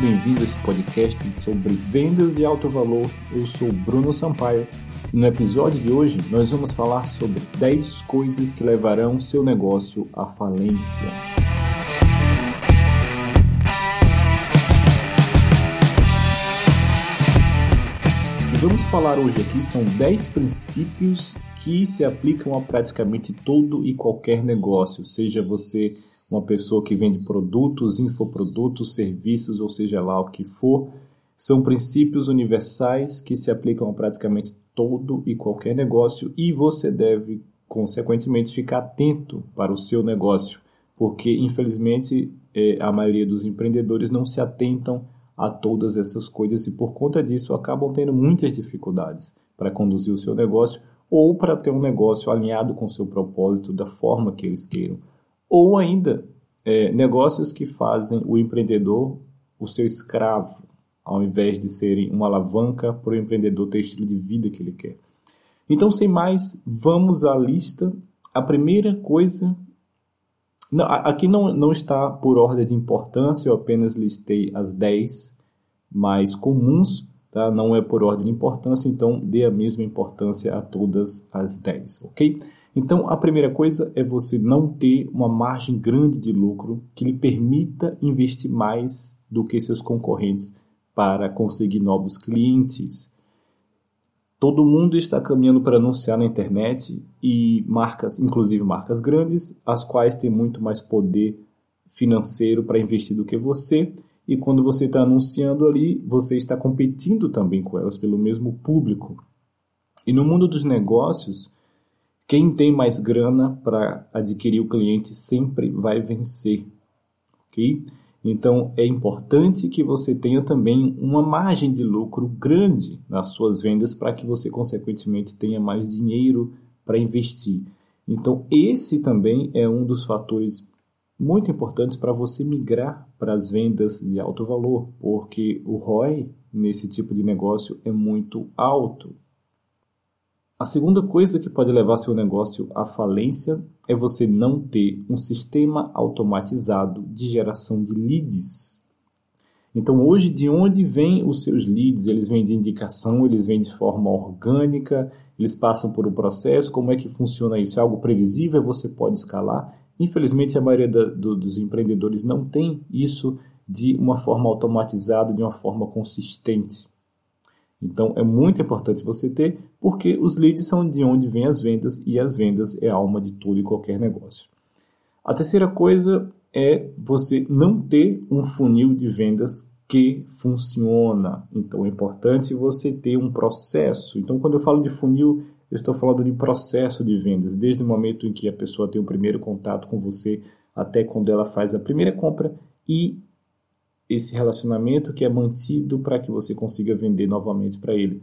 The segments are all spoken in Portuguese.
bem-vindo a esse podcast sobre vendas de alto valor. Eu sou Bruno Sampaio no episódio de hoje nós vamos falar sobre 10 coisas que levarão seu negócio à falência. O que vamos falar hoje aqui são 10 princípios que se aplicam a praticamente todo e qualquer negócio, seja você uma pessoa que vende produtos, infoprodutos, serviços, ou seja lá o que for, são princípios universais que se aplicam a praticamente todo e qualquer negócio e você deve, consequentemente, ficar atento para o seu negócio, porque infelizmente é, a maioria dos empreendedores não se atentam a todas essas coisas e por conta disso acabam tendo muitas dificuldades para conduzir o seu negócio ou para ter um negócio alinhado com o seu propósito da forma que eles queiram ou ainda é, negócios que fazem o empreendedor o seu escravo, ao invés de serem uma alavanca para o empreendedor ter o estilo de vida que ele quer. Então, sem mais, vamos à lista. A primeira coisa. Não, aqui não, não está por ordem de importância, eu apenas listei as 10 mais comuns, tá? não é por ordem de importância, então dê a mesma importância a todas as 10, ok? Então, a primeira coisa é você não ter uma margem grande de lucro que lhe permita investir mais do que seus concorrentes para conseguir novos clientes. Todo mundo está caminhando para anunciar na internet e marcas, inclusive marcas grandes, as quais têm muito mais poder financeiro para investir do que você. E quando você está anunciando ali, você está competindo também com elas pelo mesmo público. E no mundo dos negócios, quem tem mais grana para adquirir o cliente sempre vai vencer, ok? Então é importante que você tenha também uma margem de lucro grande nas suas vendas para que você consequentemente tenha mais dinheiro para investir. Então esse também é um dos fatores muito importantes para você migrar para as vendas de alto valor, porque o ROI nesse tipo de negócio é muito alto. A segunda coisa que pode levar seu negócio à falência é você não ter um sistema automatizado de geração de leads. Então, hoje, de onde vêm os seus leads? Eles vêm de indicação, eles vêm de forma orgânica, eles passam por um processo. Como é que funciona isso? É algo previsível? Você pode escalar? Infelizmente, a maioria da, do, dos empreendedores não tem isso de uma forma automatizada, de uma forma consistente. Então é muito importante você ter, porque os leads são de onde vêm as vendas e as vendas é a alma de tudo e qualquer negócio. A terceira coisa é você não ter um funil de vendas que funciona. Então é importante você ter um processo. Então quando eu falo de funil, eu estou falando de processo de vendas, desde o momento em que a pessoa tem o primeiro contato com você até quando ela faz a primeira compra e esse relacionamento que é mantido para que você consiga vender novamente para ele.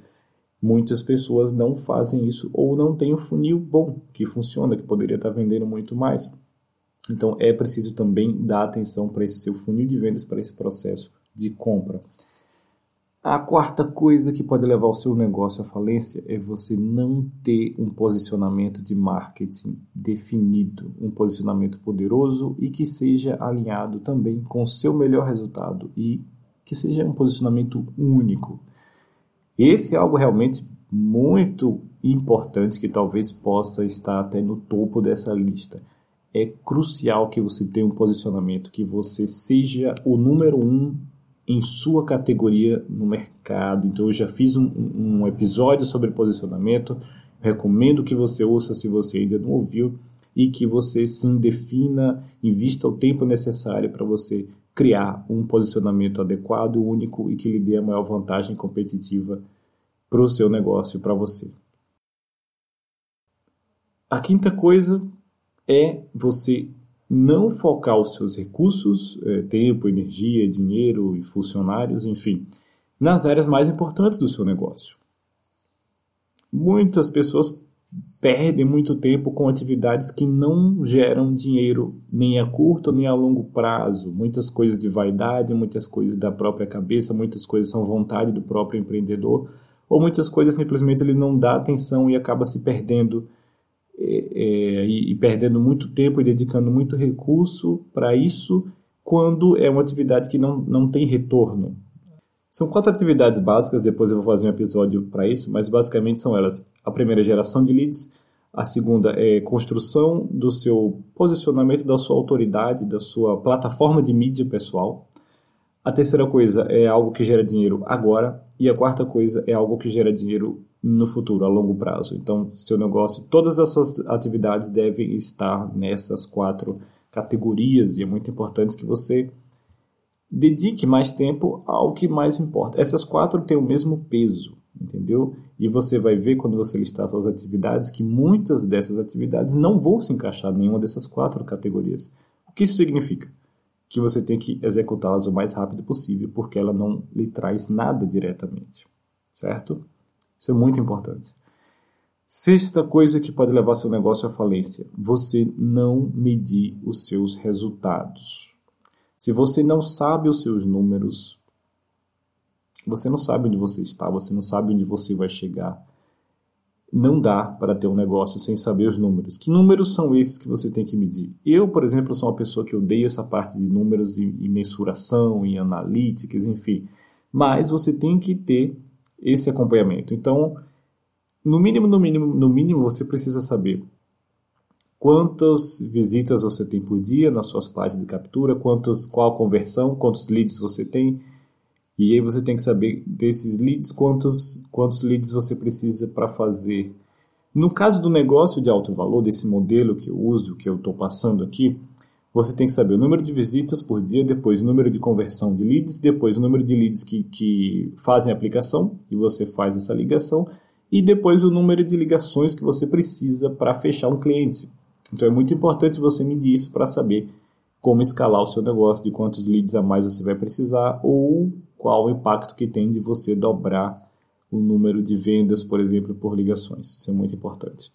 Muitas pessoas não fazem isso ou não têm um funil bom que funciona, que poderia estar vendendo muito mais. Então é preciso também dar atenção para esse seu funil de vendas, para esse processo de compra. A quarta coisa que pode levar o seu negócio à falência é você não ter um posicionamento de marketing definido, um posicionamento poderoso e que seja alinhado também com o seu melhor resultado e que seja um posicionamento único. Esse é algo realmente muito importante que talvez possa estar até no topo dessa lista. É crucial que você tenha um posicionamento, que você seja o número um em sua categoria no mercado. Então, eu já fiz um, um episódio sobre posicionamento. Recomendo que você ouça se você ainda não ouviu e que você sim defina, invista o tempo necessário para você criar um posicionamento adequado, único e que lhe dê a maior vantagem competitiva para o seu negócio, para você. A quinta coisa é você não focar os seus recursos, é, tempo, energia, dinheiro e funcionários, enfim, nas áreas mais importantes do seu negócio. Muitas pessoas perdem muito tempo com atividades que não geram dinheiro nem a curto nem a longo prazo. Muitas coisas de vaidade, muitas coisas da própria cabeça, muitas coisas são vontade do próprio empreendedor, ou muitas coisas simplesmente ele não dá atenção e acaba se perdendo é, e, e, perdendo muito tempo e dedicando muito recurso para isso, quando é uma atividade que não, não tem retorno. São quatro atividades básicas, depois eu vou fazer um episódio para isso, mas basicamente são elas: a primeira é geração de leads, a segunda é construção do seu posicionamento, da sua autoridade, da sua plataforma de mídia pessoal. A terceira coisa é algo que gera dinheiro agora. E a quarta coisa é algo que gera dinheiro no futuro, a longo prazo. Então, seu negócio, todas as suas atividades devem estar nessas quatro categorias. E é muito importante que você dedique mais tempo ao que mais importa. Essas quatro têm o mesmo peso, entendeu? E você vai ver quando você listar suas atividades que muitas dessas atividades não vão se encaixar em nenhuma dessas quatro categorias. O que isso significa? Que você tem que executá-las o mais rápido possível, porque ela não lhe traz nada diretamente, certo? Isso é muito importante. Sexta coisa que pode levar seu negócio à falência: você não medir os seus resultados. Se você não sabe os seus números, você não sabe onde você está, você não sabe onde você vai chegar. Não dá para ter um negócio sem saber os números. Que números são esses que você tem que medir? Eu, por exemplo, sou uma pessoa que odeia essa parte de números e, e mensuração e analíticas, enfim. Mas você tem que ter esse acompanhamento. Então, no mínimo, no mínimo, no mínimo, você precisa saber quantas visitas você tem por dia nas suas páginas de captura, quantos, qual conversão, quantos leads você tem. E aí você tem que saber desses leads quantos, quantos leads você precisa para fazer. No caso do negócio de alto valor, desse modelo que eu uso, que eu estou passando aqui, você tem que saber o número de visitas por dia, depois o número de conversão de leads, depois o número de leads que, que fazem a aplicação e você faz essa ligação, e depois o número de ligações que você precisa para fechar um cliente. Então é muito importante você medir isso para saber como escalar o seu negócio, de quantos leads a mais você vai precisar ou qual o impacto que tem de você dobrar o número de vendas, por exemplo, por ligações. Isso é muito importante.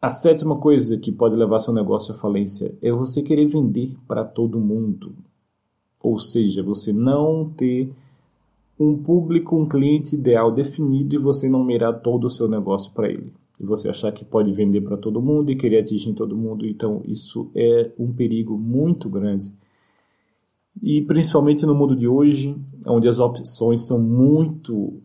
A sétima coisa que pode levar seu negócio à falência é você querer vender para todo mundo. Ou seja, você não ter um público, um cliente ideal definido e você não mirar todo o seu negócio para ele e você achar que pode vender para todo mundo e querer atingir todo mundo. Então, isso é um perigo muito grande. E principalmente no mundo de hoje, onde as opções são muito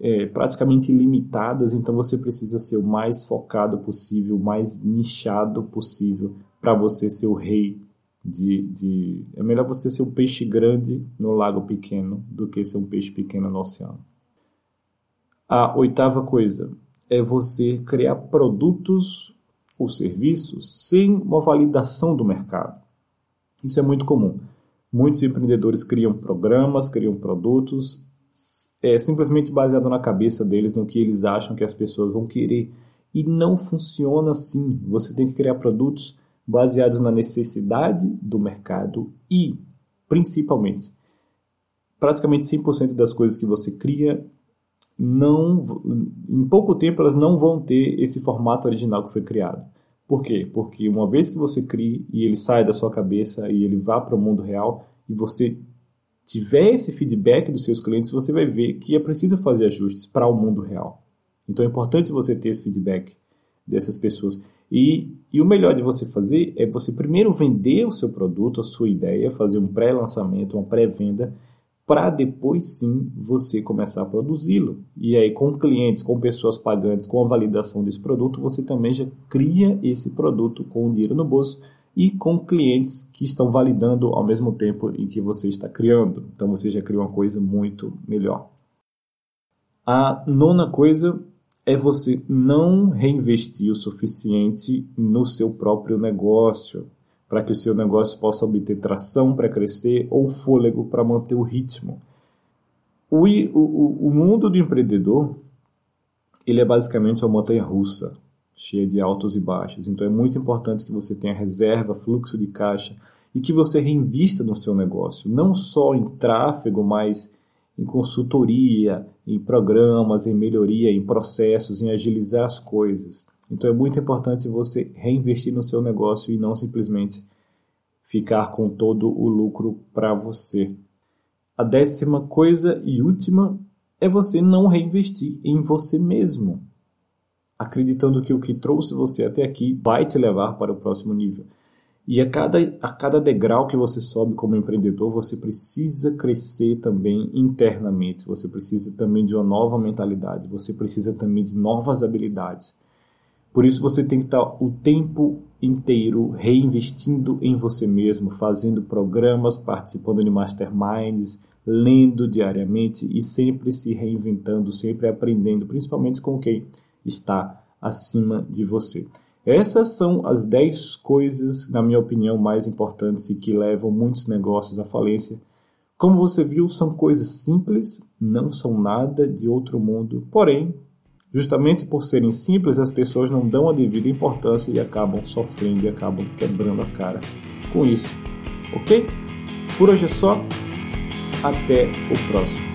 é, praticamente ilimitadas, então você precisa ser o mais focado possível, o mais nichado possível para você ser o rei de, de. É melhor você ser um peixe grande no lago pequeno do que ser um peixe pequeno no oceano. A oitava coisa, é você criar produtos ou serviços sem uma validação do mercado. Isso é muito comum. Muitos empreendedores criam programas, criam produtos, é simplesmente baseado na cabeça deles, no que eles acham que as pessoas vão querer. E não funciona assim. Você tem que criar produtos baseados na necessidade do mercado e, principalmente, praticamente 100% das coisas que você cria não, em pouco tempo elas não vão ter esse formato original que foi criado. Por quê? Porque uma vez que você cria e ele sai da sua cabeça e ele vá para o mundo real e você tiver esse feedback dos seus clientes, você vai ver que é preciso fazer ajustes para o mundo real. Então é importante você ter esse feedback dessas pessoas. E, e o melhor de você fazer é você primeiro vender o seu produto, a sua ideia, fazer um pré-lançamento, uma pré-venda para depois sim você começar a produzi-lo. E aí, com clientes, com pessoas pagantes, com a validação desse produto, você também já cria esse produto com o dinheiro no bolso e com clientes que estão validando ao mesmo tempo em que você está criando. Então você já cria uma coisa muito melhor. A nona coisa é você não reinvestir o suficiente no seu próprio negócio para que o seu negócio possa obter tração para crescer ou fôlego para manter o ritmo. O, o, o mundo do empreendedor ele é basicamente uma montanha russa, cheia de altos e baixos. Então é muito importante que você tenha reserva, fluxo de caixa e que você reinvista no seu negócio, não só em tráfego, mas em consultoria, em programas, em melhoria, em processos, em agilizar as coisas. Então é muito importante você reinvestir no seu negócio e não simplesmente ficar com todo o lucro para você. A décima coisa e última é você não reinvestir em você mesmo, acreditando que o que trouxe você até aqui vai te levar para o próximo nível. E a cada, a cada degrau que você sobe como empreendedor, você precisa crescer também internamente, você precisa também de uma nova mentalidade, você precisa também de novas habilidades. Por isso você tem que estar o tempo inteiro reinvestindo em você mesmo, fazendo programas, participando de masterminds, lendo diariamente e sempre se reinventando, sempre aprendendo, principalmente com quem está acima de você. Essas são as 10 coisas, na minha opinião, mais importantes e que levam muitos negócios à falência. Como você viu, são coisas simples, não são nada de outro mundo, porém, justamente por serem simples, as pessoas não dão a devida importância e acabam sofrendo e acabam quebrando a cara com isso. Ok? Por hoje é só. Até o próximo.